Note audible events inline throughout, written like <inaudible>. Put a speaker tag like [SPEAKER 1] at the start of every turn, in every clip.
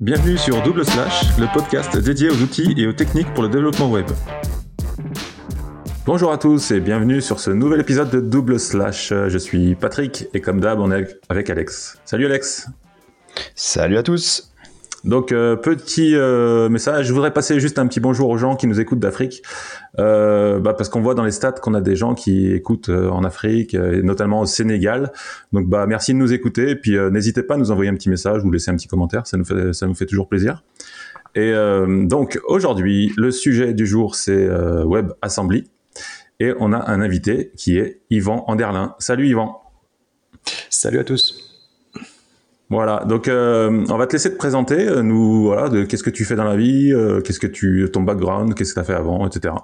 [SPEAKER 1] Bienvenue sur Double Slash, le podcast dédié aux outils et aux techniques pour le développement web. Bonjour à tous et bienvenue sur ce nouvel épisode de Double Slash. Je suis Patrick et comme d'hab, on est avec Alex. Salut Alex.
[SPEAKER 2] Salut à tous.
[SPEAKER 1] Donc euh, petit euh, message, je voudrais passer juste un petit bonjour aux gens qui nous écoutent d'Afrique, euh, bah, parce qu'on voit dans les stats qu'on a des gens qui écoutent en Afrique, et notamment au Sénégal. Donc bah merci de nous écouter, et puis n'hésitez pas à nous envoyer un petit message ou laisser un petit commentaire, ça nous fait ça nous fait toujours plaisir. Et donc aujourd'hui, le sujet du jour c'est WebAssembly, et on a un invité qui est Yvan Anderlin. Salut Yvan.
[SPEAKER 3] Salut à tous.
[SPEAKER 1] Voilà, donc euh, on va te laisser te présenter, euh, nous, voilà, de qu'est-ce que tu fais dans la vie, euh, qu'est-ce que tu, ton background, qu'est-ce que tu as fait avant, etc.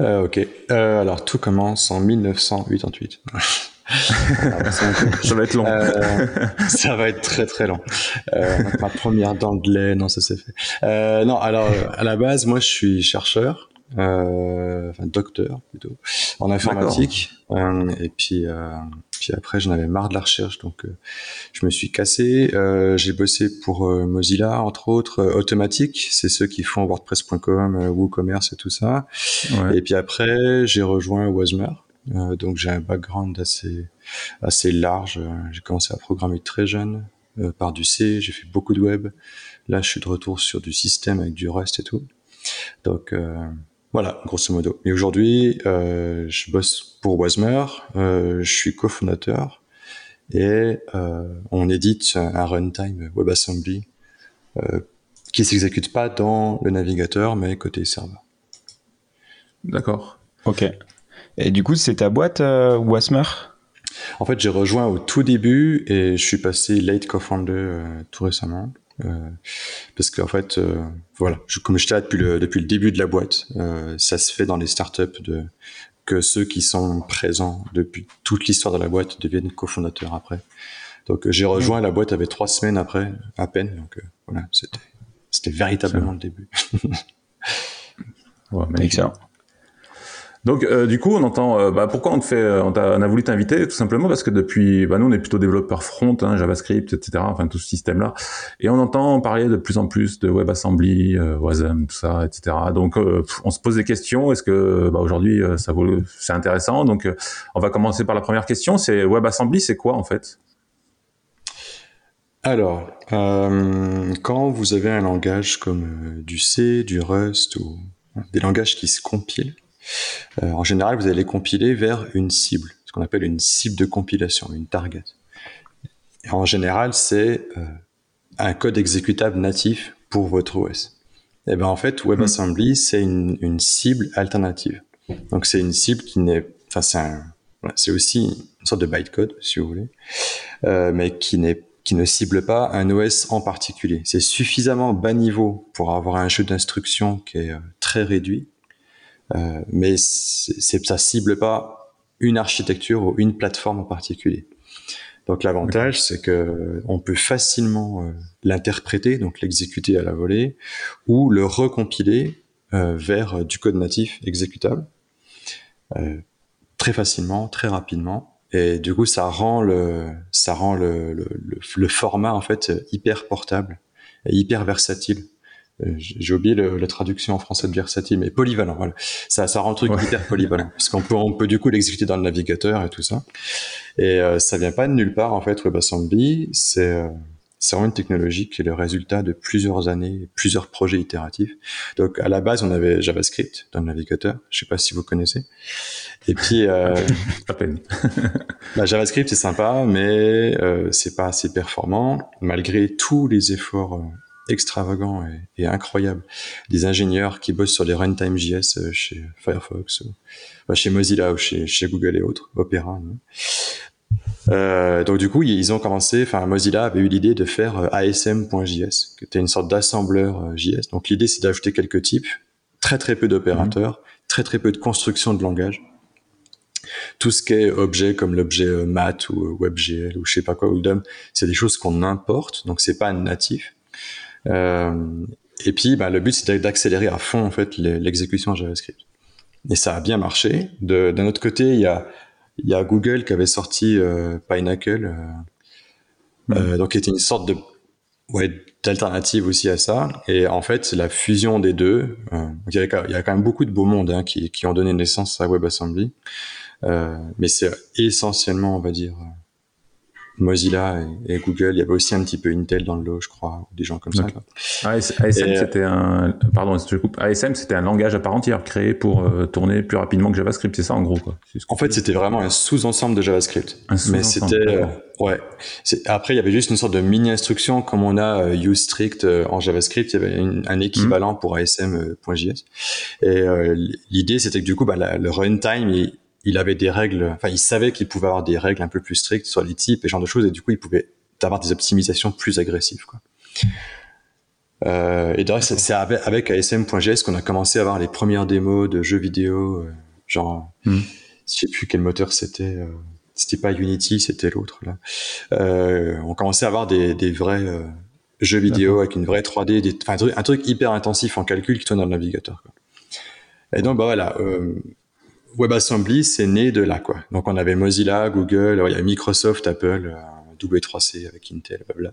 [SPEAKER 3] ok, alors tout commence en 1988. <laughs>
[SPEAKER 1] ça va être long.
[SPEAKER 3] ça va être très très long. ma première dent de lait, non, ça s'est fait. non, alors à la base, moi je suis chercheur euh, enfin docteur plutôt, en informatique. Euh, et puis, euh, puis après, j'en avais marre de la recherche, donc euh, je me suis cassé. Euh, j'ai bossé pour Mozilla, entre autres, Automatic, c'est ceux qui font WordPress.com, WooCommerce et tout ça. Ouais. Et puis après, j'ai rejoint Wasmer. donc j'ai un background assez assez large. J'ai commencé à programmer très jeune par du C. J'ai fait beaucoup de web. Là, je suis de retour sur du système avec du Rust et tout. Donc voilà, grosso modo. Et aujourd'hui, euh, je bosse pour Wasmer, euh, je suis cofondateur et euh, on édite un runtime WebAssembly euh, qui s'exécute pas dans le navigateur mais côté serveur.
[SPEAKER 1] D'accord.
[SPEAKER 2] Ok. Et du coup, c'est ta boîte euh, Wasmer?
[SPEAKER 3] En fait, j'ai rejoint au tout début et je suis passé late co-founder euh, tout récemment. Euh, parce qu'en fait, euh, voilà, je, comme j'étais là depuis le, depuis le début de la boîte, euh, ça se fait dans les startups de que ceux qui sont présents depuis toute l'histoire de la boîte deviennent cofondateurs après. Donc j'ai rejoint la boîte avec trois semaines après, à peine. Donc voilà, c'était c'était véritablement le début.
[SPEAKER 1] ouais, Excellent. Donc euh, du coup, on entend. Euh, bah, pourquoi on te fait euh, on, a, voulu t'inviter tout simplement parce que depuis, bah, nous on est plutôt développeurs front, hein, JavaScript, etc. Enfin tout ce système-là, et on entend parler de plus en plus de WebAssembly, Wasm, tout ça, etc. Donc on se pose des questions. Est-ce que bah, aujourd'hui ça vaut, c'est intéressant? Donc on va commencer par la première question. C'est WebAssembly, c'est quoi en fait?
[SPEAKER 3] Alors, quand vous avez un langage comme du C, du Rust ou des langages qui se compilent, euh, en général, vous allez compiler vers une cible, ce qu'on appelle une cible de compilation, une target. Et en général, c'est euh, un code exécutable natif pour votre OS. Et ben en fait, WebAssembly, hmm. c'est une, une, cible alternative. Donc c'est une cible qui n'est, enfin c'est un, c'est aussi une sorte de bytecode, si vous voulez, euh, mais qui n'est qui ne cible pas un OS en particulier. C'est suffisamment bas niveau pour avoir un jeu d'instructions qui est très réduit, euh, mais c'est, ça cible pas une architecture ou une plateforme en particulier. Donc l'avantage, c'est que on peut facilement euh, l'interpréter, donc l'exécuter à la volée, ou le recompiler euh, vers du code natif exécutable très facilement, très rapidement. Et du coup, ça rend le, ça rend le, le, le format en fait hyper portable et hyper versatile. Euh, j'ai oublié la traduction en français de versatile, mais polyvalent. Voilà. Ça, ça rend le truc hyper polyvalent, parce qu'on peut, on peut du coup l'exécuter dans le navigateur et tout ça. Et euh, ça vient pas de nulle part en fait. WebAssembly, c'est euh, c'est vraiment une technologie qui est le résultat de plusieurs années, plusieurs projets itératifs. Donc à la base, on avait JavaScript dans le navigateur. Je sais pas si vous connaissez. Et puis euh, <laughs>
[SPEAKER 1] à peine. <laughs>
[SPEAKER 3] bah, JavaScript c'est sympa, mais euh, c'est pas assez performant malgré tous les efforts extravagant et, et, incroyable des ingénieurs qui bossent sur les runtime JS euh, chez Firefox, ou, chez Mozilla ou chez, chez, Google et autres, Opera. Euh, donc du coup, ils ont commencé, enfin Mozilla avait eu l'idée de faire euh, ASM.js, qui était une sorte d'assembleur JS. Donc l'idée, c'est d'ajouter quelques types, très très peu d'opérateurs, mmh. très très peu de construction de langage. Tout ce qui est objet comme l'objet mat ou WebGL ou je sais pas quoi ou DOM, c'est des choses qu'on importe, donc c'est pas natif. Euh, et puis, bah, le but, c'est d'accélérer à fond en fait l'exécution JavaScript. Et ça a bien marché. D'un autre côté, il y a, il y a Google qui avait sorti euh, Pinnacle, euh, euh, donc qui était une sorte de ouais, d'alternatives aussi à ça. Et en fait, la fusion des deux, il, y a, il, y a, quand même beaucoup de beaux mondes hein, qui, qui, ont donné naissance à WebAssembly. Mais c'est essentiellement, on va dire, Mozilla et, Google. Il y avait aussi un petit peu Intel dans le lot, je crois, ou des gens comme ça.
[SPEAKER 1] ASM, c'était un, pardon, je coupe. ASM, c'était un langage à part entière créé pour euh, tourner plus rapidement que JavaScript. C'est ça, en gros, quoi.
[SPEAKER 3] En fait, c'était vraiment un sous-ensemble de JavaScript. Un mais c'était, euh, ouais. Après, il y avait juste une sorte de mini instruction comme on a euh, useStrict en JavaScript. Il y avait un équivalent mmh. pour ASM.js. Et l'idée, c'était que du coup, bah, le runtime, il, il avait des règles, enfin, il savait qu'il pouvait avoir des règles un peu plus strictes sur les types et ce genre de choses, et du coup, il pouvait avoir des optimisations plus agressives, quoi. Euh, et d'ailleurs, c'est avec, ASM.js qu'on a commencé à avoir les premières démos de jeux vidéo, euh, genre, mm. je sais plus quel moteur c'était, euh, c'était pas Unity, c'était l'autre là. Euh, on commençait à avoir des, des vrais euh, jeux vidéo avec une vraie 3D, des, un, truc, un, truc, hyper intensif en calcul qui tourne dans le navigateur. Quoi. Et donc, bah voilà, WebAssembly, c'est né de là, quoi. Donc, on avait Mozilla, Google, il y a Microsoft, Apple, euh, W3C avec Intel, bla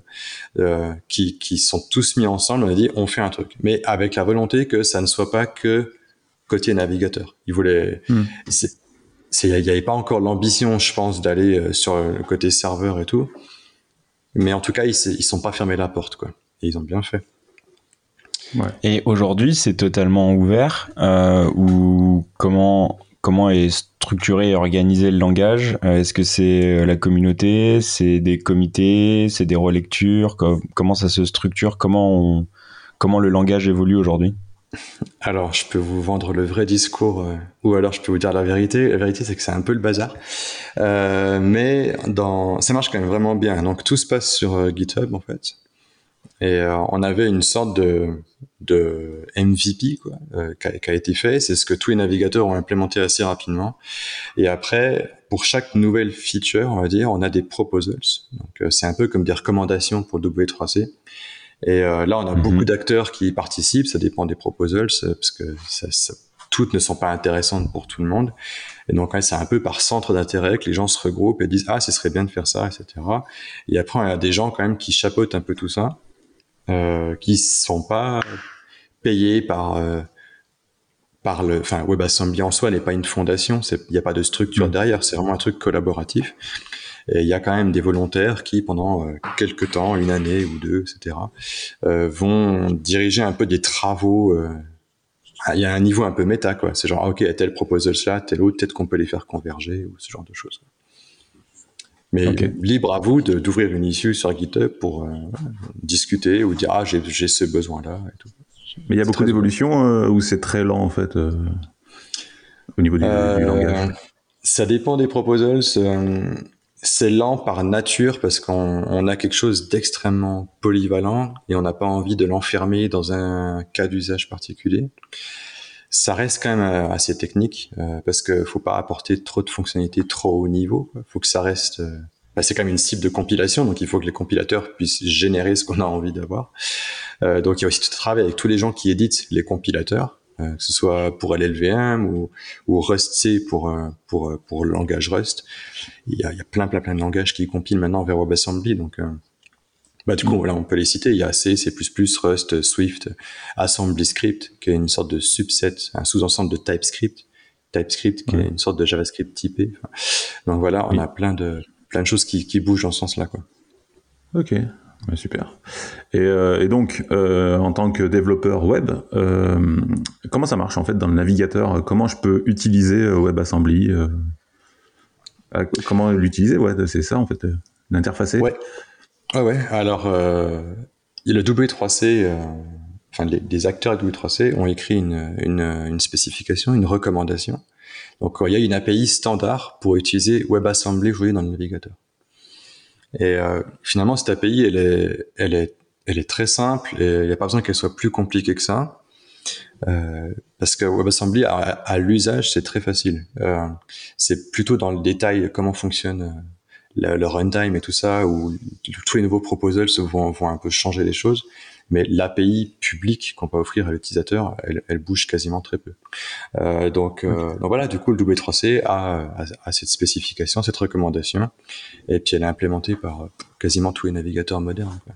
[SPEAKER 3] euh, qui, qui sont tous mis ensemble. On a dit, on fait un truc, mais avec la volonté que ça ne soit pas que côté navigateur. Ils voulaient, hmm. il n'y avait pas encore l'ambition, je pense, d'aller euh, sur le côté serveur et tout. Mais en tout cas, ils, ils sont pas fermés la porte, quoi. Et ils ont bien fait.
[SPEAKER 2] Ouais. Et aujourd'hui, c'est totalement ouvert euh, ou comment comment est structuré et organisé le langage euh, Est-ce que c'est euh, la communauté C'est des comités C'est des relectures Comment ça se structure comment, le langage évolue aujourd'hui?
[SPEAKER 3] Alors, je peux vous vendre le vrai discours, euh, ou alors je peux vous dire la vérité. La vérité, c'est que c'est un peu le bazar, mais dans, ça marche quand même vraiment bien. Donc, tout se passe sur GitHub en fait. Et on avait une sorte de, de MVP quoi, euh, qui, a, été fait. C'est ce que tous les navigateurs ont implémenté assez rapidement. Et après, pour chaque nouvelle feature, on va dire, on a des proposals. Donc euh, c'est un peu comme des recommandations pour W3C. Et euh, là, on a mhm. beaucoup d'acteurs qui participent. Ça dépend des proposals parce que ça, ça, toutes ne sont pas intéressantes pour tout le monde. Et donc, c'est un peu par centre d'intérêt que les gens se regroupent et disent ah, ce serait bien de faire ça, etc. Et après, il y a des gens quand même qui chapeautent un peu tout ça euh, qui sont pas payés par euh, par le, enfin WebAssembly en soi n'est pas une fondation, il n'y a pas de structure mm. derrière, c'est vraiment un truc collaboratif. Et il y a quand même des volontaires qui, pendant euh, quelques temps, une année ou deux, etc., euh, vont diriger un peu des travaux. Euh, il y a un niveau un peu méta, quoi. C'est genre, ah, ok, tel proposal là, tel autre, peut-être qu'on peut les faire converger ou ce genre de choses. Mais libre à vous d'ouvrir une issue sur GitHub pour euh, discuter ou dire ah j'ai ce besoin là et tout.
[SPEAKER 1] Mais il y a beaucoup d'évolutions euh, ou c'est très lent en fait euh, au niveau du, langage?
[SPEAKER 3] Ça dépend des proposals. c'est lent par nature parce qu'on a quelque chose d'extrêmement polyvalent et on n'a pas envie de l'enfermer dans un cas d'usage particulier ça reste quand même euh, assez technique euh, parce que faut pas apporter trop de fonctionnalités trop haut niveau. Faut que ça reste. Euh, bah, c'est quand même une cible de compilation, donc il faut que les compilateurs puissent générer ce qu'on a envie d'avoir. Euh, donc il y a aussi tout travail avec tous les gens qui éditent les compilateurs, que ce soit pour LLVM ou, ou Rust-C pour pour pour le langage Rust. Il y a, il y a plein plein plein de langages qui compilent maintenant vers WebAssembly, donc bah, du coup, voilà, on peut les citer. Il y a C, C++, Rust, Swift, AssemblyScript, qui est une sorte de subset, un sous-ensemble de TypeScript. TypeScript, qui est une sorte de JavaScript typé. donc voilà, on a plein de, plein de choses qui, qui bougent dans ce sens-là, quoi.
[SPEAKER 1] Ok. super. Et, euh, et donc, euh, en tant que développeur web, euh, comment ça marche en fait dans le navigateur? Comment je peux utiliser WebAssembly euh, Comment l'utiliser? Ouais, c'est ça en fait, l'interfacer?
[SPEAKER 3] Ouais. Ah ouais, alors euh, le W3C, euh, enfin les, les, acteurs W3C ont écrit une, une, une, spécification, une recommandation. Donc il y a une API standard pour utiliser WebAssembly aujourd'hui dans le navigateur. Et euh, finalement cette API, elle est, elle est, elle est très simple et il n'y a pas besoin qu'elle soit plus compliquée que ça. Euh, parce que WebAssembly à, l'usage c'est très facile. Euh, c'est plutôt dans le détail comment fonctionne le, runtime et tout ça, où tous les nouveaux proposals vont, vont un peu changer les choses. Mais l'API publique qu'on peut offrir à l'utilisateur, elle, elle, bouge quasiment très peu. Euh, donc, euh, donc voilà, du coup, le W3C a, a, cette spécification, cette recommandation, et puis elle est implémentée par quasiment tous les navigateurs modernes. Quoi.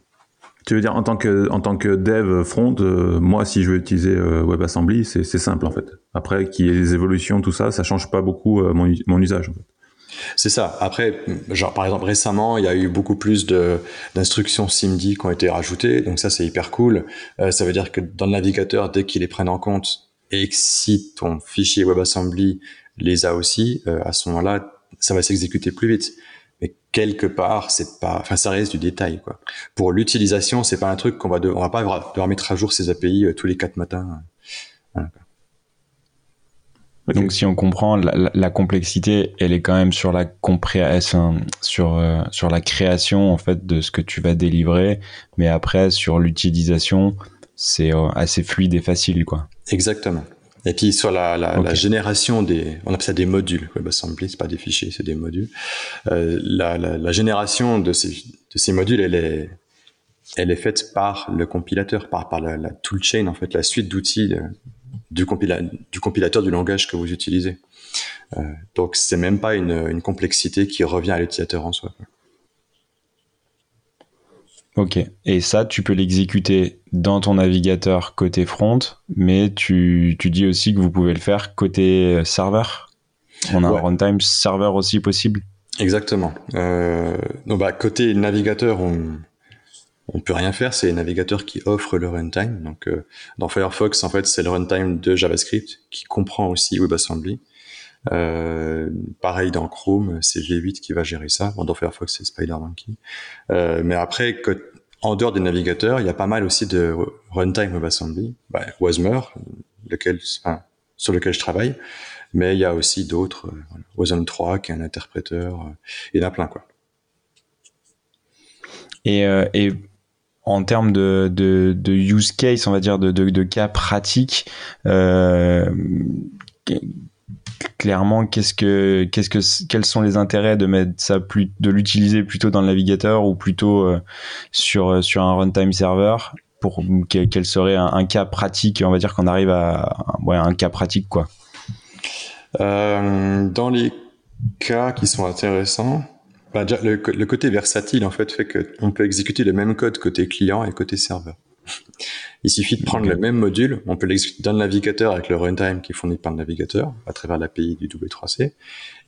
[SPEAKER 1] Tu veux dire en tant que en tant que dev front, euh, moi si je veux utiliser euh, WebAssembly, c'est simple en fait. Après qu'il y ait des évolutions, tout ça, ça change pas beaucoup euh, mon, mon, usage. En fait.
[SPEAKER 3] C'est ça. Après, genre par exemple récemment, il y a eu beaucoup plus de d'instructions SIMD qui ont été rajoutées, donc ça c'est hyper cool. ça veut dire que dans le navigateur, dès qu'ils les prennent en compte et que si ton fichier WebAssembly les a aussi, à ce moment-là, ça va s'exécuter plus vite. Mais quelque part c'est pas enfin ça reste du détail quoi. Pour l'utilisation c'est pas un truc qu'on va on va pas devoir mettre à jour ces API euh, tous les quatre matins
[SPEAKER 2] Donc si on comprend la, complexité, elle est quand même sur la compréhension, sur euh, sur la création en fait de ce que tu vas délivrer, mais après sur l'utilisation, c'est euh, assez fluide et facile quoi.
[SPEAKER 3] Exactement. Et puis sur la, la, la, génération des, on appelle ça des modules, WebAssembly, c'est pas des fichiers, c'est des modules. Euh, la, la, génération de ces, de ces modules, elle est, elle est faite par le compilateur, par, par la, toolchain en fait, la suite d'outils euh, du, compila du compilateur du langage que vous utilisez. Euh, donc c'est même pas une, une complexité qui revient à l'utilisateur en soi.
[SPEAKER 2] Ok. Et ça, tu peux l'exécuter dans ton navigateur côté front, mais tu, tu, dis aussi que vous pouvez le faire côté serveur. On a un runtime serveur aussi possible.
[SPEAKER 3] Exactement. Euh, donc bah, côté navigateur, on on peut rien faire. C'est les navigateurs qui offrent le runtime. Donc euh, dans Firefox, en fait, c'est le runtime de JavaScript qui comprend aussi WebAssembly. Euh, pareil dans Chrome, c'est V8 qui va gérer ça. dans Firefox, c'est SpiderMonkey. Euh, mais après, en dehors des navigateurs, il y a pas mal aussi de runtime WebAssembly, bah, Wasmer, lequel, sur lequel je travaille. Mais il y a aussi d'autres, euh, Wasm 3 qui est un interpréteur, euh, il y en a plein quoi.
[SPEAKER 2] En termes de, de, de, use case, on va dire de, de, de cas pratiques, euh, clairement qu'est-ce que que quels sont les intérêts de mettre ça plus de l'utiliser plutôt dans le navigateur ou plutôt euh, sur sur un runtime server pour quel, serait un, cas pratique on va dire qu'on arrive à ouais, un cas pratique quoi.
[SPEAKER 3] Euh, dans les cas qui sont intéressants bah, le, le, côté versatile en fait fait qu'on peut exécuter le même code côté client et côté serveur. Il suffit de prendre le même module, on peut l'exécuter dans le navigateur avec le runtime qui est fourni par le navigateur à travers l'API du W3C.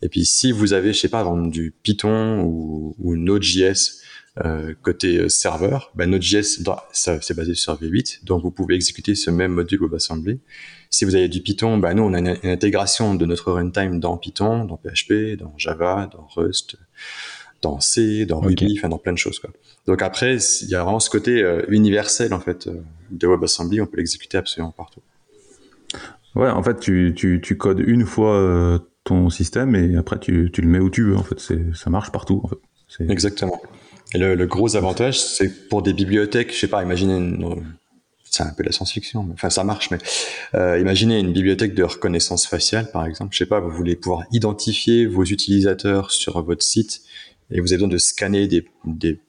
[SPEAKER 3] Et puis si vous avez, je sais pas, du Python ou, ou Node.js euh, côté euh, serveur, ben Node.js c'est basé sur V8, donc vous pouvez exécuter ce même module WebAssembly. Si vous avez du Python, ben nous on a une, une intégration de notre runtime dans Python, dans PHP, dans Java, dans Rust dans C, dans Ruby, enfin dans plein de choses. Quoi. Donc après, il y a vraiment ce côté euh, universel en fait de WebAssembly, on peut l'exécuter absolument partout.
[SPEAKER 1] Ouais, en fait, tu, tu, tu codes une fois euh, ton système et après tu, tu, le mets où tu veux. En fait, ça marche partout. En fait.
[SPEAKER 3] Exactement. Et le, le gros avantage, c'est pour des bibliothèques, je sais pas, imaginez une, c'est un peu la science-fiction, enfin ça marche, mais euh, imaginez une bibliothèque de reconnaissance faciale, par exemple. Je sais pas, vous voulez pouvoir identifier vos utilisateurs sur votre site et vous avez besoin de scanner des, des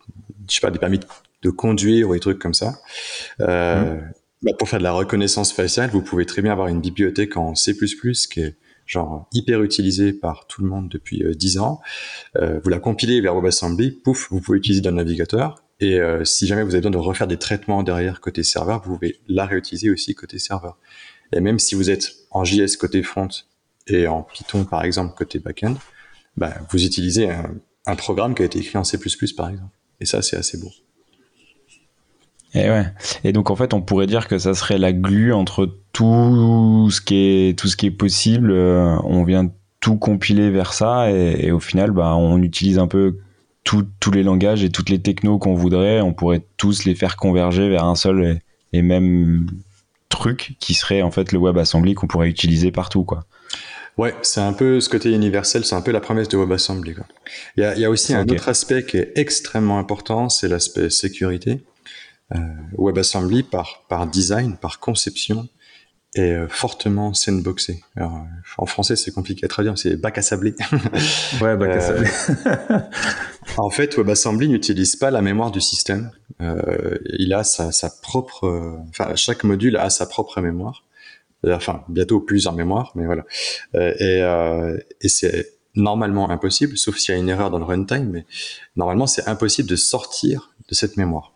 [SPEAKER 3] je sais pas, des permis de conduire ou des trucs comme ça. Euh, mmh. bah pour faire de la reconnaissance faciale, vous pouvez très bien avoir une bibliothèque en C++ qui est genre hyper utilisée par tout le monde depuis euh, 10 ans. Euh, vous la compilez vers WebAssembly, pouf, vous pouvez utiliser dans le navigateur. Et euh, si jamais vous avez besoin de refaire des traitements derrière côté serveur, vous pouvez la réutiliser aussi côté serveur. Et même si vous êtes en JS côté front et en Python par exemple côté backend, bah, vous utilisez un programme qui a été écrit en C++ par exemple. Et ça, c'est assez beau.
[SPEAKER 2] Et ouais. Et donc en fait, on pourrait dire que ça serait la glue entre tout ce qui est tout ce qui est possible. Euh, on vient tout compiler vers ça et, au final, bah, on utilise un peu tous les langages et toutes les technos qu'on voudrait. On pourrait tous les faire converger vers un seul et, et même truc qui serait en fait le WebAssembly qu'on pourrait utiliser partout, quoi.
[SPEAKER 3] Ouais, c'est un peu ce côté universel, c'est un peu la promesse de WebAssembly. Quoi. Il, y a, il y a aussi un autre aspect qui est extrêmement important, c'est l'aspect sécurité. Euh, WebAssembly, par, par design, par conception, est euh, fortement sandboxé. Alors, en français, c'est compliqué à traduire, c'est bac à sabler. <laughs>
[SPEAKER 1] ouais, bac à euh, sabler. <laughs>
[SPEAKER 3] en fait, WebAssembly n'utilise pas la mémoire du système. Euh, il a sa, sa propre, enfin, chaque module a sa propre mémoire enfin bientôt plusieurs mémoires, mais voilà. Euh, et, euh, et c'est normalement impossible, sauf s'il y a une erreur dans le runtime, mais normalement c'est impossible de sortir de cette mémoire.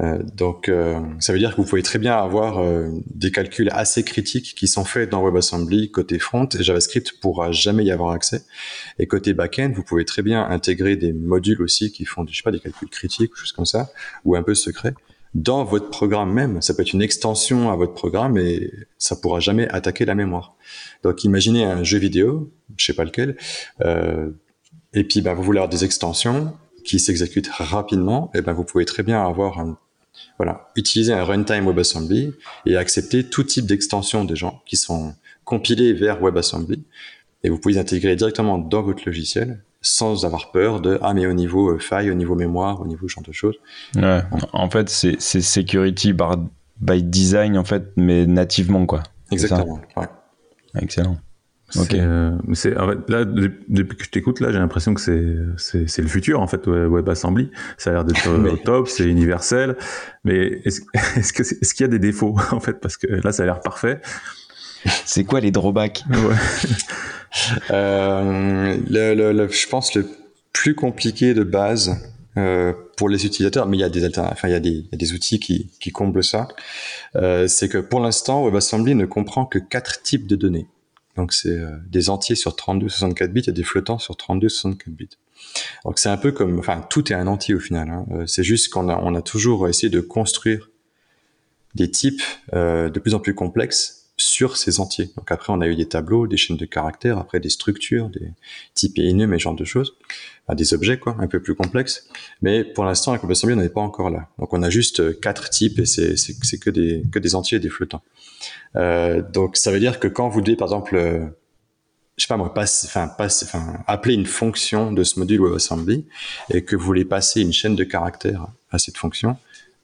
[SPEAKER 3] Euh, donc, euh, ça veut dire que vous pouvez très bien avoir euh, des calculs assez critiques qui sont faits dans WebAssembly côté front et JavaScript pourra jamais y avoir accès. Et côté backend, vous pouvez très bien intégrer des modules aussi qui font, je sais pas, des calculs critiques ou choses comme ça, ou un peu secrets dans votre programme même. Ça peut être une extension à votre programme et ça pourra jamais attaquer la mémoire. Donc, imaginez un jeu vidéo, je sais pas lequel, et puis bah, vous voulez avoir des extensions qui s'exécute rapidement, et eh ben vous pouvez très bien avoir un, voilà, utiliser un runtime WebAssembly et accepter tout type d'extensions des gens qui sont compilées vers WebAssembly et vous pouvez les intégrer directement dans votre logiciel sans avoir peur de ah mais au niveau euh, faille, au niveau mémoire, au niveau genre de choses.
[SPEAKER 2] Ouais, en fait c'est security by design en fait mais nativement quoi.
[SPEAKER 3] Exactement. Ouais.
[SPEAKER 2] Excellent.
[SPEAKER 1] Ok. Euh, c'est en fait, là depuis que je t'écoute là, j'ai l'impression que c'est c'est le futur en fait WebAssembly. Ça a l'air d'être <laughs> au top, c'est universel. Mais est-ce <laughs> est-ce que est-ce qu'il y a des défauts <laughs> en fait? Parce que là ça a l'air parfait.
[SPEAKER 2] C'est quoi les drawbacks?
[SPEAKER 3] Euh, le, le, je pense le plus compliqué de base euh, pour les utilisateurs, mais il y a des enfin il y a des, il y a des outils qui, qui comblent ça. Euh, c'est que pour l'instant WebAssembly ne comprend que quatre types de données. Donc c'est euh, des entiers sur 32, 64 bits et des flottants sur 32, 64 bits. Donc c'est un peu comme, enfin tout est un entier au final. Hein. Euh, c'est juste qu'on a, on a toujours essayé de construire des types euh, de plus en plus complexes sur ces entiers. Donc après on a eu des tableaux, des chaînes de caractères, après des structures, des types et inhum et genre de choses, des objets quoi, un peu plus complexes. Mais pour l'instant avec WebAssembly on n'est pas encore là. Donc on a juste quatre types et c'est, que des que des entiers et des flottants. Euh, donc ça veut dire que quand vous devez par exemple, euh, je sais pas moi, appeler une fonction de ce module WebAssembly et que vous voulez passer une chaîne de caractères à cette fonction,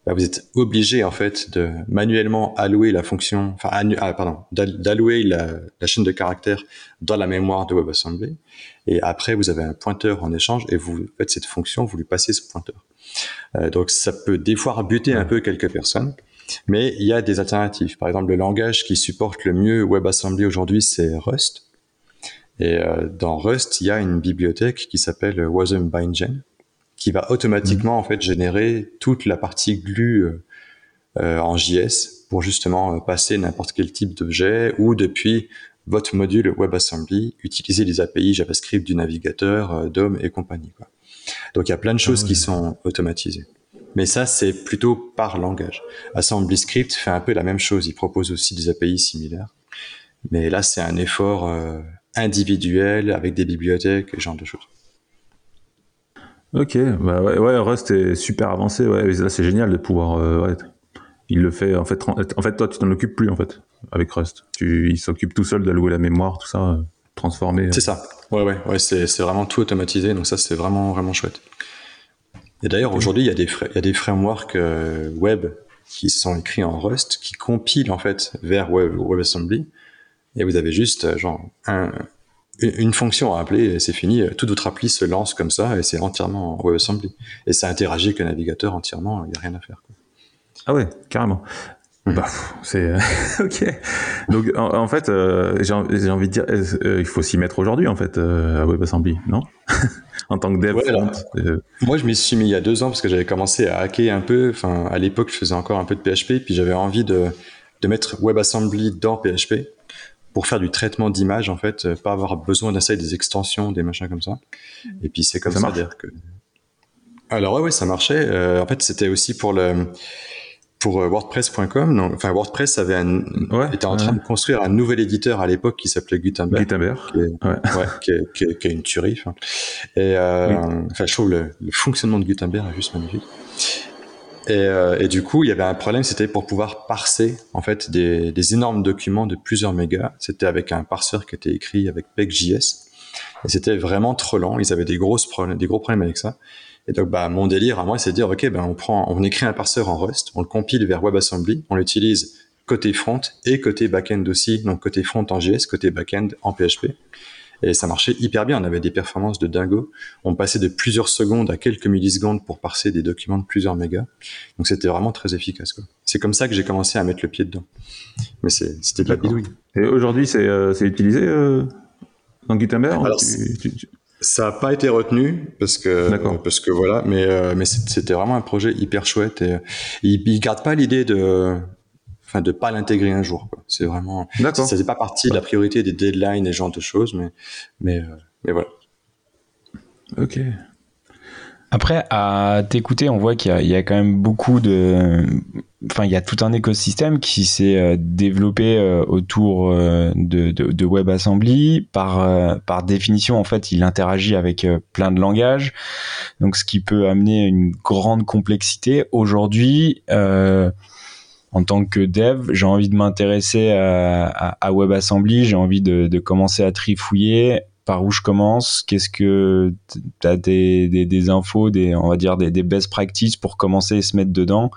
[SPEAKER 3] bah, vous êtes obligé en fait de manuellement allouer la fonction, enfin, ah, pardon, d'allouer la, la, chaîne de caractères dans la mémoire de WebAssembly. Et après, vous avez un pointeur en échange et vous faites cette fonction, vous lui passez ce pointeur. Euh, donc ça peut des fois buter un peu quelques personnes. Mais il y a des alternatives. Par exemple, le langage qui supporte le mieux WebAssembly aujourd'hui, c'est Rust. Et euh, dans Rust, il y a une bibliothèque qui s'appelle WasmBindGen, qui va automatiquement mm. en fait générer toute la partie glue euh, euh, en JS pour justement passer n'importe quel type d'objet ou depuis votre module WebAssembly, utiliser les API JavaScript du navigateur, DOM et compagnie. Quoi. Donc il y a plein de choses ah qui sont automatisées. Mais ça, c'est plutôt par langage. Assembly Script fait un peu la même chose. Il propose aussi des API similaires. Mais là, c'est un effort euh, individuel avec des bibliothèques, ce genre de choses.
[SPEAKER 1] Ok, bah ouais, Rust est super avancé. Ouais, là, c'est génial de pouvoir. Euh, il le fait. En fait, en fait, toi, tu t'en occupes plus en fait avec Rust. Tu, il s'occupe tout seul d'allouer la mémoire, tout ça, euh, transformer.
[SPEAKER 3] C'est ça. Ouais, ouais, ouais. C'est vraiment tout automatisé. Donc ça, c'est vraiment, vraiment chouette. Et d'ailleurs, aujourd'hui, il y a des, il y a des frameworks euh, web qui sont écrits en Rust, qui compilent en fait vers web, WebAssembly. Et vous avez juste euh, genre un, une fonction à appeler et c'est fini. Toute votre appli se lance comme ça et c'est entièrement en WebAssembly. Et ça interagit avec le navigateur entièrement, il n'y a rien à faire. Quoi.
[SPEAKER 1] Ah ouais, carrément. Mmh. Bah, c'est <laughs> ok. Donc en, fait, euh, j'ai envie de dire, il faut s'y mettre aujourd'hui en fait à WebAssembly, non? <laughs> En tant que dev
[SPEAKER 3] euh. Moi, je m'y suis mis il y a deux ans parce que j'avais commencé à hacker un peu. Enfin, à l'époque, je faisais encore un peu de PHP, puis j'avais envie de, de mettre WebAssembly dans PHP pour faire du traitement d'image, en fait, euh, pas avoir besoin d'installer des extensions, des machins comme ça. Et puis c'est comme ça, ça que. Alors ouais, ouais, ça marchait. Euh, en fait, c'était aussi pour le pour euh, WordPress.com. Enfin, WordPress avait un, était en train de construire un nouvel éditeur à l'époque qui s'appelait Gutenberg.
[SPEAKER 1] Gutenberg.
[SPEAKER 3] Qui est, ouais. qui, est, qui, est, qui est, une tuerie. Et euh, enfin, je trouve le, le, fonctionnement de Gutenberg est juste magnifique. Et, euh, du coup, il y avait un problème, c'était pour pouvoir parser en fait des, des énormes documents de plusieurs mégas. C'était avec un parseur qui était écrit avec PEG.js. Et c'était vraiment trop lent. Ils avaient des grosses des gros problèmes avec ça. Et donc, bah, mon délire à moi, c'est de dire, OK, ben, on prend, on écrit un parseur en Rust, on le compile vers WebAssembly, on l'utilise côté front et côté backend aussi, donc côté front en JS, côté backend en PHP. Et ça marchait hyper bien. On avait des performances de dingo. On passait de plusieurs secondes à quelques millisecondes pour parser des documents de plusieurs mégas. Donc c'était vraiment très efficace. C'est comme ça que j'ai commencé à mettre le pied dedans. Mais c'était de la bidouille.
[SPEAKER 1] Et aujourd'hui, c'est euh, utilisé euh, dans Gutenberg
[SPEAKER 3] Ça n'a pas été retenu parce que parce que voilà, mais euh, mais c'était vraiment un projet hyper chouette et il, il garde pas l'idée de enfin de pas l'intégrer un jour. C'est vraiment ça faisait pas partie de la priorité des deadlines et ce genre de choses, mais mais euh, mais voilà.
[SPEAKER 1] Ok.
[SPEAKER 2] Après, à t'écouter, on voit qu'il y, y, a quand même beaucoup de, enfin, il y a tout un écosystème qui s'est euh, développé euh, autour de, de, de, WebAssembly. Par par définition, en fait, il interagit avec plein de langages, donc ce qui peut amener une grande complexité. Aujourd'hui. Euh, en tant que dev, j'ai envie de m'intéresser à, WebAssembly, j'ai envie de, commencer à trifouiller. Par où je commence? Qu'est-ce que tu as des, infos, des, on va dire des, best practices pour commencer et se mettre dedans?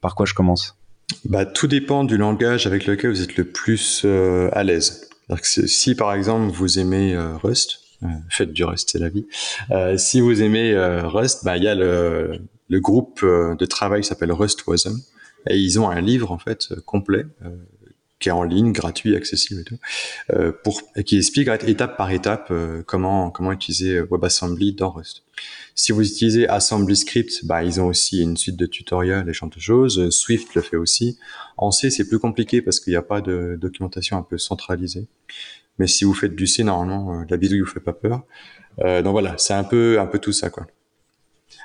[SPEAKER 2] Par quoi je commence?
[SPEAKER 3] Bah, Tout dépend du langage avec lequel vous êtes le plus euh, à l'aise. Si par exemple vous aimez euh, Rust, euh, faites du Rust, c'est la vie. si vous aimez Rust, bah, il y a le, le groupe de travail qui s'appelle Rust Wasm et ils ont un livre en fait euh, complet euh, qui est en ligne, gratuit, accessible et tout, euh, pour qui explique étape par étape comment comment utiliser WebAssembly dans Rust. Si vous utilisez Assembly Script, bah, ils ont aussi une suite de tutoriels et genre de choses. Swift le fait aussi. En C, c'est plus compliqué parce qu'il n'y a pas de documentation un peu centralisée. Mais si vous faites du C, normalement, la bidouille vous fait pas peur. Euh, donc voilà, c'est un peu un peu tout ça quoi.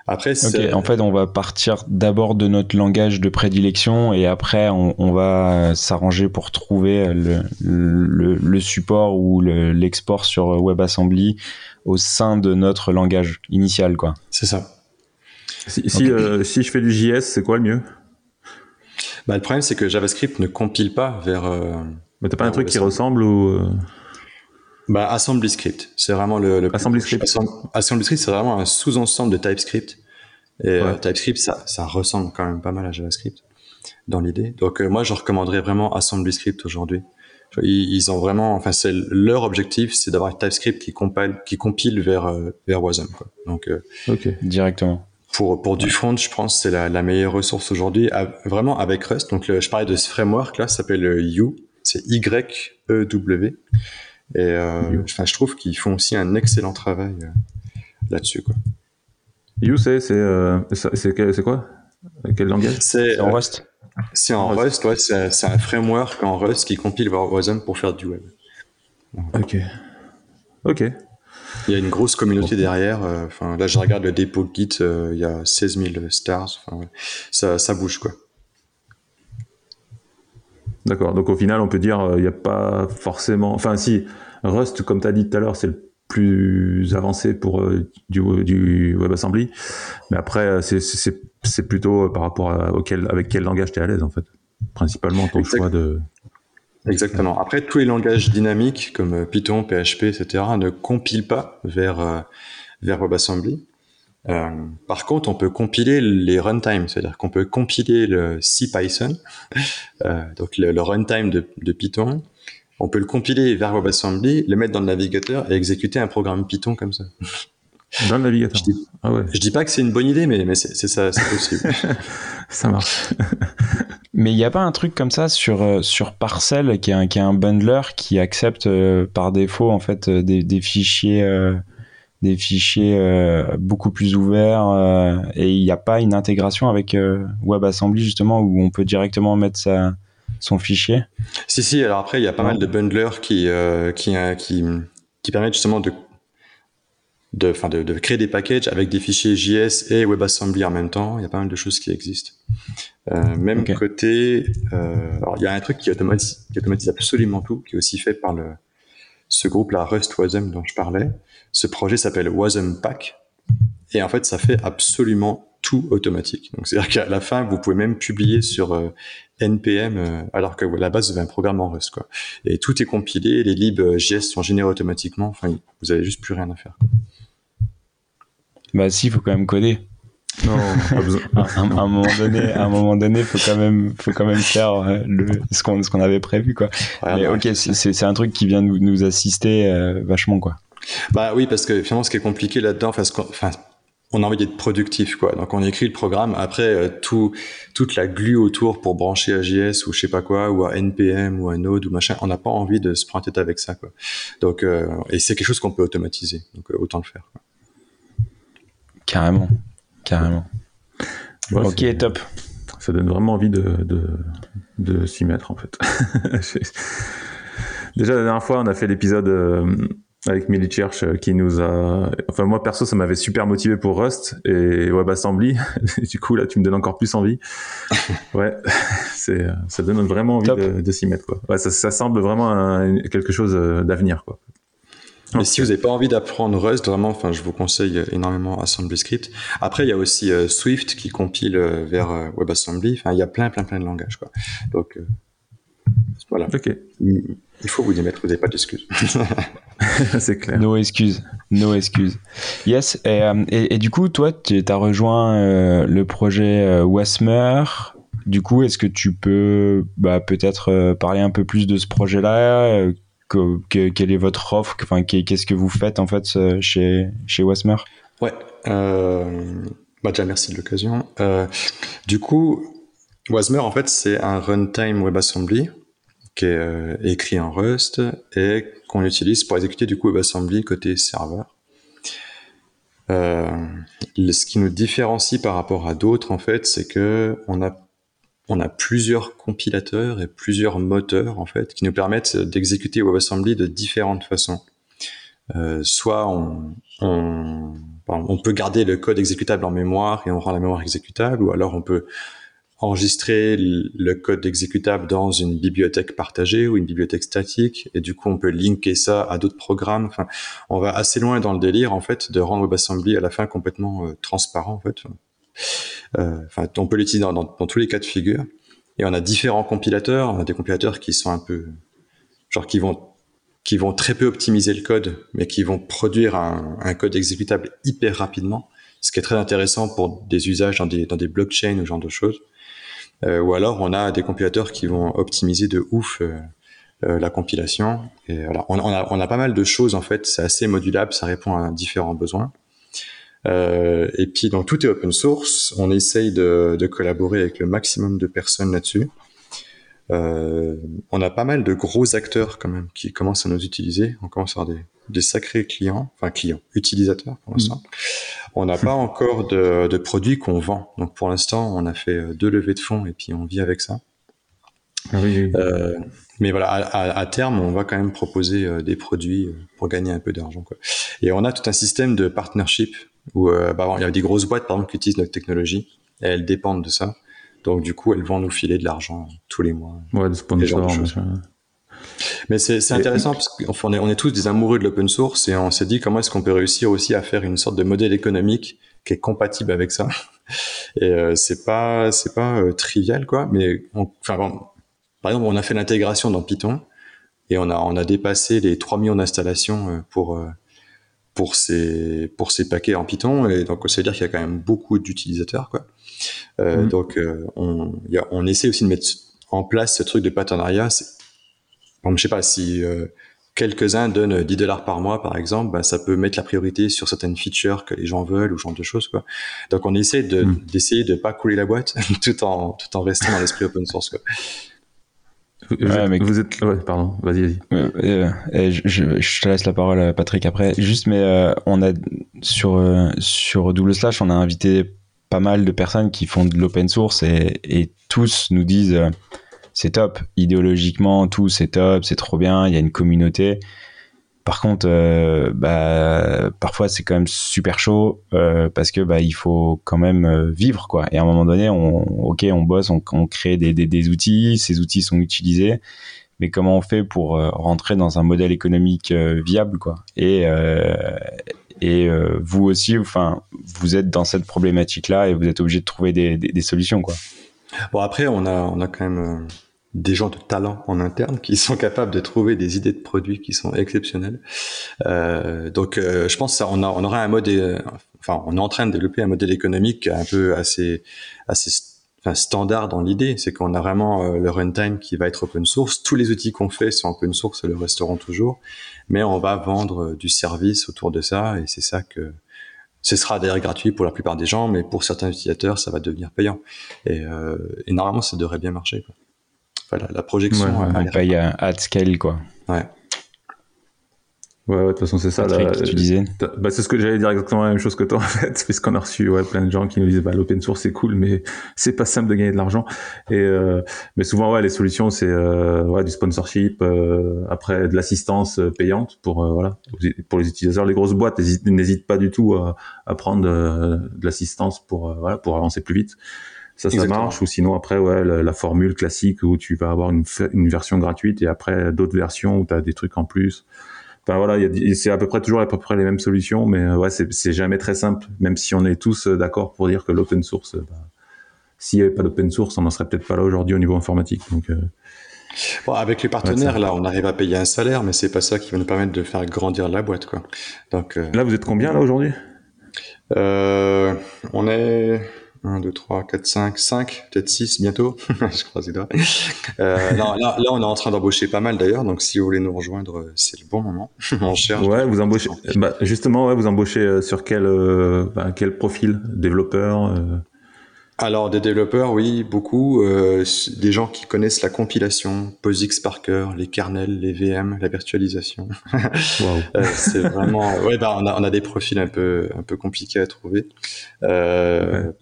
[SPEAKER 2] Après, en fait, on va partir d'abord de notre langage de prédilection et après, on, va s'arranger pour trouver le, le, support ou l'export sur WebAssembly au sein de notre langage initial, quoi.
[SPEAKER 3] C'est ça.
[SPEAKER 1] Si, si, euh, si, je fais du JS, c'est quoi le mieux?
[SPEAKER 3] Bah, Le problème, c'est que JavaScript ne compile pas vers. Euh,
[SPEAKER 1] Mais t'as pas un truc qui ressemble ou euh,
[SPEAKER 3] bah, Assembly Script, c'est vraiment le, le
[SPEAKER 1] Assembly Script.
[SPEAKER 3] Assembly Script, c'est vraiment un sous-ensemble de TypeScript. Et euh, TypeScript, ça, ça ressemble quand même pas mal à JavaScript dans l'idée. Donc euh, moi, je recommanderais vraiment Assembly Script aujourd'hui. Ils, ont vraiment, enfin, c'est leur objectif, c'est d'avoir TypeScript qui compile, qui compile vers euh, vers Wasm. Quoi. Donc,
[SPEAKER 2] ok, directement.
[SPEAKER 3] Pour pour du front, je pense c'est la, la meilleure ressource aujourd'hui, vraiment avec Rust. Donc je parlais de ce framework là, ça s'appelle U, c'est Y E W. Et euh, enfin, je trouve qu'ils font aussi un excellent travail euh, là-dessus. Quoi.
[SPEAKER 1] You, c'est euh, c'est quoi? Quel langage?
[SPEAKER 3] C'est en Rust. C'est en, Rust, ouais, c'est un framework en Rust qui compile Wasm pour faire du web.
[SPEAKER 1] Ok. Ok.
[SPEAKER 3] Il y a une grosse communauté derrière. Enfin, là, je regarde le dépôt Git, il y a 16 000 stars. Enfin, ça, ça bouge, quoi.
[SPEAKER 1] D'accord. Donc au final, on peut dire il euh, n'y a pas forcément. Enfin, si Rust, comme tu as dit tout à l'heure, c'est le plus avancé pour euh, du, du, WebAssembly. Mais après, euh, c'est plutôt par rapport à auquel, avec quel langage tu es à l'aise, en fait. Principalement ton choix de.
[SPEAKER 3] Exactement. Après, tous les langages dynamiques comme Python, PHP, etc., ne compilent pas vers, vers WebAssembly. Euh, par contre, on peut compiler les runtimes, c'est-à-dire qu'on peut compiler le CPython, euh, donc le, runtime de, de, Python. On peut le compiler vers WebAssembly, le mettre dans le navigateur et exécuter un programme Python comme ça.
[SPEAKER 1] Dans le navigateur.
[SPEAKER 3] Je dis, ah ouais. je dis pas que c'est une bonne idée, mais, mais c'est ça, c'est possible. <laughs>
[SPEAKER 1] ça marche. <laughs>
[SPEAKER 2] mais il n'y a pas un truc comme ça sur euh, sur Parcel qui est un qui est un bundler qui accepte euh, par défaut en fait des, des fichiers des fichiers euh, beaucoup plus ouverts euh, et il n'y a pas une intégration avec euh, WebAssembly justement où on peut directement mettre sa, son fichier?
[SPEAKER 3] Si, si, alors après il y a pas mal de bundlers qui, qui, qui, qui, permettent justement de, de, de, de, créer des packages avec des fichiers JS et WebAssembly en même temps. Il y a pas mal de choses qui existent. même côté, alors il y a un truc qui automatise, qui automatise absolument tout, qui est aussi fait par le, ce groupe-là, Rust Wasm dont je parlais. Ce projet s'appelle Wasm Pack. Et en fait, ça fait absolument tout automatique. Donc, c'est-à-dire qu'à la fin, vous pouvez même publier sur euh, NPM, euh, alors que à la base, vous avez un programme en Rust, quoi. Et tout est compilé, les libJS euh, sont générés automatiquement. Enfin, vous avez juste plus rien à faire.
[SPEAKER 2] Bah, si, il faut quand même coder.
[SPEAKER 1] Non, pas besoin. <laughs>
[SPEAKER 2] à, un moment donné, à un moment donné, faut quand même, faut quand même faire le, ce qu'on, ce qu'on avait prévu, quoi. Mais ok, c'est, c'est un truc qui vient nous, nous assister vachement, quoi.
[SPEAKER 3] Bah oui, parce que finalement, ce qui est compliqué là-dedans, enfin, on a envie d'être productif, quoi. Donc on écrit le programme. Après, euh, tout, toute la glue autour pour brancher à JS ou je sais pas quoi, ou à NPM ou à Node ou machin, on n'a pas envie de se prendre tête avec ça, quoi. Donc, euh, et c'est quelque chose qu'on peut automatiser. Donc euh, autant le faire. Quoi.
[SPEAKER 2] Carrément, carrément. ok, top.
[SPEAKER 1] Ça donne vraiment envie de, de, de s'y mettre en fait. <laughs> Déjà la dernière fois, on a fait l'épisode avec Milichurch euh, qui nous a enfin moi perso ça m'avait super motivé pour Rust et WebAssembly <laughs> du coup là tu me donnes encore plus envie <laughs> ouais <laughs> c'est ça donne vraiment envie de, de s'y mettre quoi ouais, ça, ça semble vraiment quelque chose euh, d'avenir quoi
[SPEAKER 3] mais si vous n'avez pas envie d'apprendre Rust, vraiment, enfin, je vous conseille énormément Assembly Script. Après, il y a aussi euh, Swift qui compile vers WebAssembly. Enfin, il y a plein, plein, plein de langages, quoi. Donc, voilà.
[SPEAKER 1] Ok.
[SPEAKER 3] Il faut vous y mettre, vous n'avez pas d'excuses. <laughs>
[SPEAKER 1] c'est clair.
[SPEAKER 2] No excuses. No excuses. Yes. Et, euh, et, du coup, toi, tu as rejoint euh, le projet euh, Wasmer. Du coup, est-ce que tu peux bah, peut-être parler un peu plus de ce projet-là que, Quelle est votre offre enfin, Qu'est-ce que vous faites en fait chez, chez Wasmer?
[SPEAKER 3] Ouais. Bah, déjà, merci de l'occasion. du coup, Wasmer, en fait, c'est un runtime WebAssembly euh, écrit en Rust et qu'on utilise pour exécuter du coup WebAssembly côté serveur. Euh, ce qui nous différencie par rapport à d'autres, en fait, c'est que on a plusieurs compilateurs et plusieurs moteurs en fait qui nous permettent d'exécuter WebAssembly de différentes façons. Euh, soit on, on, peut garder le code exécutable en mémoire et on rend la mémoire exécutable, ou alors on peut enregistrer le code exécutable dans une bibliothèque partagée ou une bibliothèque statique et du coup on peut linker ça à d'autres programmes. Enfin, on va assez loin dans le délire en fait de rendre WebAssembly à la fin complètement euh, transparent en fait. Euh, enfin, on peut l'utiliser dans, tous les cas de figure et on a différents compilateurs. On a des compilateurs qui sont un peu genre qui vont qui vont très peu optimiser le code, mais qui vont produire un, code exécutable hyper rapidement, ce qui est très intéressant pour des usages dans des, dans des blockchains ou ce genre de choses. Euh, ou alors on a des compilateurs qui vont optimiser de ouf euh, euh, la compilation. Et voilà, on, a, on a pas mal de choses en fait. C'est assez modulable, ça répond à différents besoins. Euh, et puis, donc tout est open source. On essaye de, de collaborer avec le maximum de personnes là-dessus. Euh, on a pas mal de gros acteurs quand même qui commencent à nous utiliser. On commence à avoir des, des sacrés clients, enfin clients, utilisateurs pour l'instant. Mmh. On n'a pas encore de, de produits qu'on vend. Donc pour l'instant, on a fait euh, deux levées de fonds et puis on vit avec ça.
[SPEAKER 1] Ah oui,
[SPEAKER 3] Euh, mais voilà, à, à, terme, on va quand même proposer euh, des produits pour gagner un peu d'argent. Et on a tout un système de partnership où bah, il y a des grosses boîtes par exemple qui utilisent notre technologie et elles dépendent de ça. Donc du coup, elles vont nous filer de l'argent tous les mois.
[SPEAKER 1] Ouais, de sponsors.
[SPEAKER 3] Mais c'est intéressant parce qu'on est, on est tous des amoureux de l'open source et on s'est dit comment est-ce qu'on peut réussir aussi à faire une sorte de modèle économique qui est compatible avec ça. Et euh, c'est pas c'est pas euh, trivial quoi. Mais enfin par exemple on a fait l'intégration dans Python et on a on a dépassé les 3 millions d'installations euh, pour euh, pour ces pour ces paquets en Python et donc ça veut dire qu'il y a quand même beaucoup d'utilisateurs quoi. Euh, mmh. Donc on y a, on essaie aussi de mettre en place ce truc de partenariat Bon, je sais pas si euh, quelques-uns donnent 10 dollars par mois, par exemple, bah, ça peut mettre la priorité sur certaines features que les gens veulent ou ce genre de choses. Quoi. Donc on essaie de, mm. d'essayer de pas couler la boîte <laughs> tout en tout en restant dans l'esprit open source. Quoi.
[SPEAKER 1] Vous, ouais, mais... vous êtes, ouais, pardon, vas-y, vas-y.
[SPEAKER 2] Euh, je, je, je, te laisse la parole, Patrick. Après, juste, mais euh, on a sur euh, sur double slash, on a invité pas mal de personnes qui font de l'open source et, et tous nous disent euh, c'est top. Idéologiquement, tout, c'est top, c'est trop bien, il y a une communauté. Par contre, euh, bah, parfois c'est quand même super chaud euh, parce que bah, il faut quand même euh, vivre quoi. Et à un moment donné, on, ok, on bosse, on, crée des, des, des, outils, ces outils sont utilisés, mais comment on fait pour rentrer dans un modèle économique viable quoi? Et et vous aussi, enfin, vous êtes dans cette problématique là et vous êtes obligé de trouver des, des solutions quoi.
[SPEAKER 3] Bon après, on a on a quand même euh, des gens de talent en interne qui sont capables de trouver des idées de produits qui sont exceptionnelles. Euh, donc euh, je pense qu'on on aura un modèle, enfin on est en train de développer un modèle économique un peu assez assez enfin, standard dans l'idée, c'est qu'on a vraiment le runtime qui va être open source. Tous les outils qu'on fait sont open source le resteront toujours, mais on va vendre du service autour de ça et c'est ça que ce sera d'ailleurs gratuit pour la plupart des gens, mais pour certains utilisateurs, ça va devenir payant. Et, euh, et normalement, ça devrait bien marcher. Quoi. Enfin, la, projection.
[SPEAKER 2] Ouais, on paye à scale, quoi.
[SPEAKER 3] Ouais.
[SPEAKER 1] Ouais, ouais, de toute façon, c'est ça.
[SPEAKER 2] Là, tu disais.
[SPEAKER 1] Bah, c'est ce que j'allais dire exactement la même chose que toi, <laughs> en fait, puisqu'on a reçu ouais, plein de gens qui nous disent bah, l'open source c'est cool, mais c'est pas simple de gagner de l'argent. Et euh, mais souvent, ouais, les solutions c'est euh, ouais, du sponsorship, euh, après de l'assistance euh, payante pour euh, voilà pour les utilisateurs. Les grosses boîtes n'hésitent pas du tout à, à prendre euh, de l'assistance pour voilà pour avancer plus vite. Ça, ça marche. Ou sinon après, ouais, la, la, formule classique où tu vas avoir une, une version gratuite et après d'autres versions où tu as des trucs en plus. Enfin voilà, c'est à peu près toujours à peu près les mêmes solutions, mais euh, ouais, c'est jamais très simple. Même si on est tous euh, d'accord pour dire que l'open source, bah, s'il n'y avait pas d'open source, on n'en serait peut-être pas là aujourd'hui au niveau informatique. Donc euh,
[SPEAKER 3] Bon, avec les partenaires, là, on arrive à payer un salaire, mais c'est pas ça qui va nous permettre de faire grandir la boîte, quoi. Donc
[SPEAKER 1] là, vous êtes combien là aujourd'hui?
[SPEAKER 3] Euh, On est 1, 2, 3, 4, 5, 5, peut-être 6 bientôt. <laughs> je crois c'est euh, non, là, là, on est en train d'embaucher pas mal d'ailleurs, donc si vous voulez nous rejoindre, c'est le bon moment. <laughs>
[SPEAKER 1] on cherche. Ouais, vous embauchez. Bah, justement, ouais, vous embauchez euh, sur quel, euh, bah, quel profil? Développeur euh...
[SPEAKER 3] Alors, des développeurs, oui, beaucoup. Euh, des gens qui connaissent la compilation, POSIX par cœur, les kernels, les VM, la virtualisation. <laughs> Wow. c'est vraiment. Ouais, bah, on a, on a des profils un peu, un peu compliqués à trouver. Euh, ouais.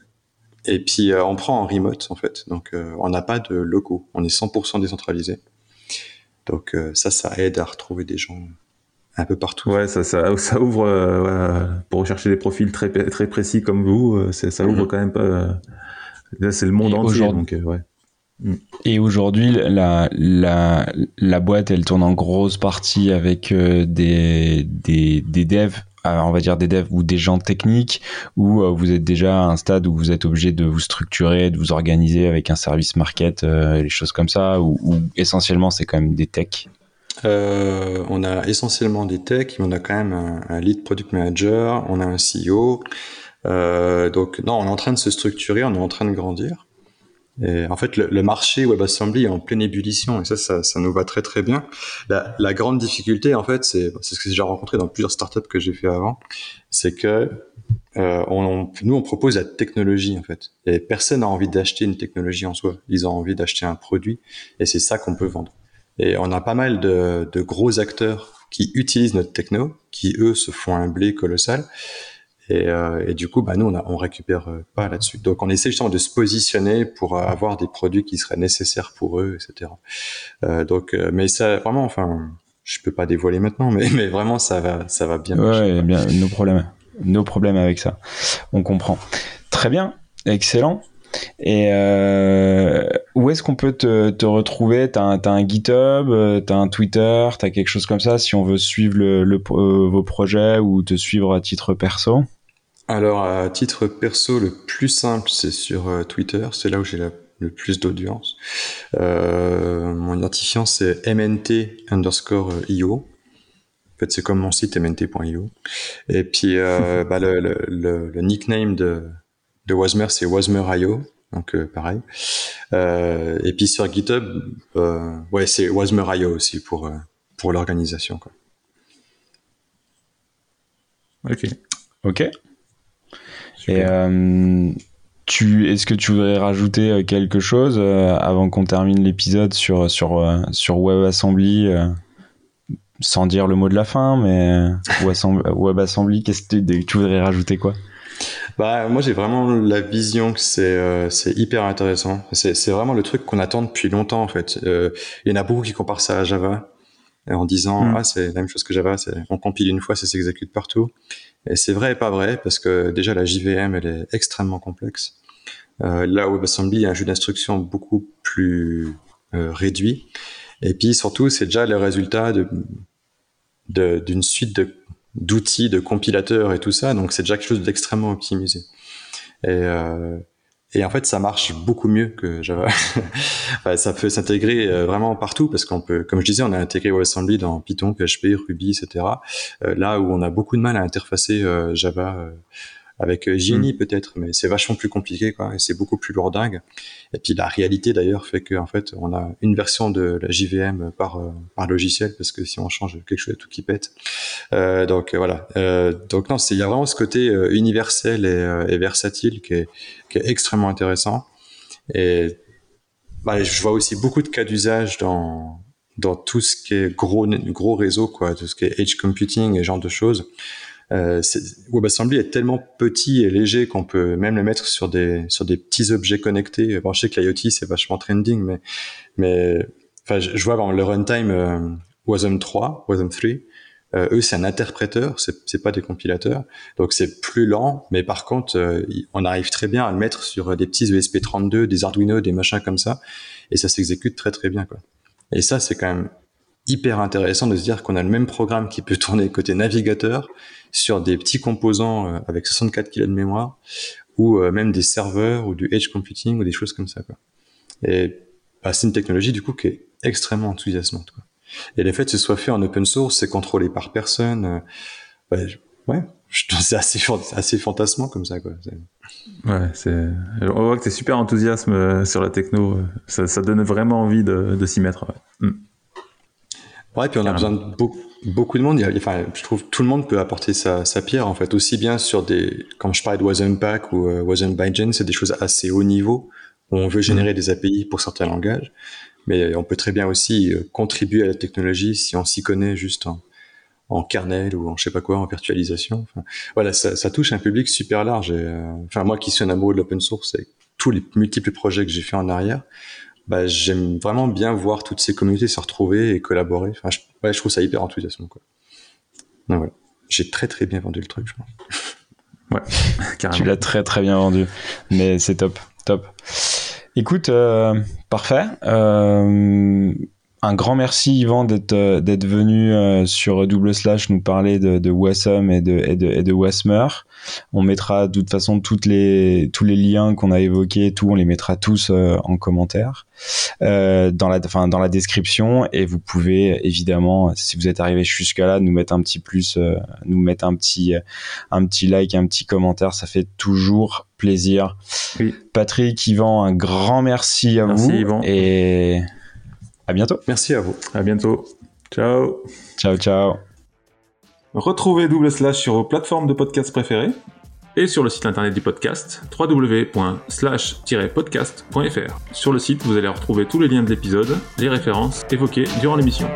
[SPEAKER 3] Et puis euh, on prend en remote en fait, donc euh, on n'a pas de locaux, on est 100% décentralisé. Donc euh, ça, ça aide à retrouver des gens un peu partout.
[SPEAKER 1] Ouais, ça, ça, ça ouvre euh, pour rechercher des profils très très précis comme vous, ça ouvre mm -hmm. quand même pas. là, c'est le monde Et entier, donc ouais.
[SPEAKER 2] Mm. Et aujourd'hui, la, la, la boîte, elle tourne en grosse partie avec euh, des, des, des devs on va dire des devs ou des gens techniques ou euh, vous êtes déjà à un stade où vous êtes obligé de vous structurer, de vous organiser avec un service market, euh, les choses comme ça, ou, essentiellement c'est quand même des techs?
[SPEAKER 3] Euh, On a essentiellement des techs, mais on a quand même un, un lead product manager, on a un CEO. Euh, donc non, on est en train de se structurer, on est en train de grandir. Et en fait, le, le, marché WebAssembly est en pleine ébullition et ça, ça, ça nous va très très bien. La, la grande difficulté, en fait, c'est ce que j'ai rencontré dans plusieurs startups que j'ai fait avant, c'est que euh, on, nous on propose la technologie en fait. Et personne n'a envie d'acheter une technologie en soi. Ils ont envie d'acheter un produit et c'est ça qu'on peut vendre. Et on a pas mal de, de gros acteurs qui utilisent notre techno, qui eux se font un blé colossal et, euh, et, du coup, bah, nous, on, a, on récupère euh, pas là-dessus. Donc, on essaie justement de se positionner pour avoir des produits qui seraient nécessaires pour eux, etc. Euh, donc, euh, mais ça, vraiment, enfin, je peux pas dévoiler maintenant, mais, <laughs> mais vraiment, ça va, ça va bien.
[SPEAKER 2] Ouais, bien, nos problèmes, nos problèmes avec ça. On comprend. Très bien, excellent. Et euh, où est-ce qu'on peut te, te retrouver? T'as un, as un GitHub, t'as un Twitter, t'as quelque chose comme ça si on veut suivre le, le, euh, vos projets ou te suivre à titre perso?
[SPEAKER 3] Alors, à titre perso, le plus simple, c'est sur euh, Twitter. C'est là où j'ai le plus d'audience. Euh, mon identifiant, c'est mnt underscore io. En fait, c'est comme mon site mnt.io. Et puis, euh, <laughs> bah, le, le, le, le, nickname de, de Wasmer, c'est wasmer.io. Donc, euh, pareil. Euh, et puis sur GitHub, euh, ouais, c'est wasmer.io aussi pour, pour l'organisation. Quoi.
[SPEAKER 1] Ok.
[SPEAKER 2] Et euh, est-ce que tu voudrais rajouter euh, quelque chose euh, avant qu'on termine l'épisode sur sur sur WebAssembly sans dire le mot de la fin, mais WebAssembly, qu'est-ce que tu voudrais rajouter quoi?
[SPEAKER 3] Bah, moi j'ai vraiment la vision que c'est euh, hyper intéressant. C'est c'est vraiment le truc qu'on attend depuis longtemps en fait. Euh, il y en a beaucoup qui comparent ça à Java en disant mm. ah c'est la même chose que Java, on compile une fois, ça s'exécute partout. Et c'est vrai et pas vrai, parce que déjà la JVM, elle est extrêmement complexe. Euh, là, WebAssembly, il y a un jeu d'instruction beaucoup plus euh, réduit. Et puis surtout, c'est déjà le résultat de d'une suite d'outils, de, compilateurs et tout ça. Donc c'est déjà quelque chose d'extrêmement optimisé. Et, euh, et en fait, ça marche beaucoup mieux que Java. <laughs> ça peut s'intégrer euh, vraiment partout parce qu'on peut, comme je disais, on a intégré WebAssembly dans Python, PHP, Ruby, etc. Euh, là où on a beaucoup de mal à interfacer euh, Java avec euh, Genie mm. peut-être, mais c'est vachement plus compliqué, quoi, et c'est beaucoup plus lourdingue. Et puis la réalité d'ailleurs fait qu'en fait, on a une version de la JVM par euh, par logiciel, parce que si on change quelque chose, tout qui pète. Euh, donc voilà. Euh, donc non, il y a vraiment ce côté universel et, et versatile qui est, qui est extrêmement intéressant. Et bah, je vois aussi beaucoup de cas d'usage dans dans tout ce qui est gros gros réseau quoi, tout ce qui est edge computing et genre de choses. Euh, WebAssembly est tellement petit et léger qu'on peut même le mettre sur des sur des petits objets connectés. Bon, je sais que l'IoT c'est vachement trending, mais mais enfin je, vois le runtime euh, Wasm 3, Wasm 3. Euh, eux, c'est un interpréteur, c'est, c'est pas des compilateurs, donc c'est plus lent, mais par contre, euh, on arrive très bien à le mettre sur des petits ESP32, des Arduino, des machins comme ça, et ça s'exécute très très bien, quoi. Et ça, c'est quand même hyper intéressant de se dire qu'on a le même programme qui peut tourner côté navigateur sur des petits composants euh, avec 64 kg de mémoire ou euh, même des serveurs ou du edge computing ou des choses comme ça. Quoi. Et bah, c'est une technologie du coup qui est extrêmement enthousiasmante. Et le fait que ce soit fait en open source, c'est contrôlé par personne. Euh, bah, ouais, c'est assez, assez fantasmant comme ça. Quoi.
[SPEAKER 1] Ouais, c'est. On voit que t'es super enthousiasme sur la techno. Ça, donne vraiment envie de, de s'y mettre. Mm.
[SPEAKER 3] Ouais, puis on a besoin de beaucoup, beaucoup de monde. enfin, je trouve tout le monde peut apporter sa, sa, pierre, en fait, aussi bien sur des, comme je parlais de Wasm Pack ou euh, Wasm Bygen, c'est des choses assez haut niveau où on veut générer mm. des API pour certains langages, mais on peut très bien aussi euh, contribuer à la technologie si on s'y connaît juste en, en kernel ou en je sais pas quoi, en virtualisation. Enfin, voilà, ça, ça, touche un public super large. Et, euh, enfin, moi qui suis un amoureux de l'open source, avec tous les multiples projets que j'ai fait en arrière, bah, j'aime vraiment bien voir toutes ces communautés se retrouver et collaborer. Enfin, je, ouais, je trouve ça hyper enthousiasmant. Quoi. Donc, voilà. J'ai très très bien vendu le truc, je pense. <laughs>
[SPEAKER 2] Ouais, <laughs> carrément. Tu l'as très très bien vendu. Mais c'est top, top. Écoute, euh, parfait. Euh, un grand merci Yvan d'être euh, d'être venu euh, sur Double Slash nous parler de, de Wasm et de, et de, et de Wasmer. On mettra de toute façon toutes les tous les liens qu'on a évoqués, tout on les mettra tous euh, en commentaire euh, dans la enfin dans la description et vous pouvez évidemment si vous êtes arrivé jusqu'à là nous mettre un petit plus nous mettre un petit un petit like un petit commentaire ça fait toujours plaisir. Oui. Patrick Yvan un grand merci à
[SPEAKER 1] merci,
[SPEAKER 2] vous
[SPEAKER 1] Yvan.
[SPEAKER 2] et à bientôt.
[SPEAKER 3] Merci à vous.
[SPEAKER 1] À bientôt. Ciao.
[SPEAKER 2] Ciao, ciao.
[SPEAKER 1] Retrouvez Double Slash sur vos plateformes de podcast préférées et sur le site internet du podcast www.slash-podcast.fr. Sur le site, vous allez retrouver tous les liens de l'épisode, les références évoquées durant l'émission.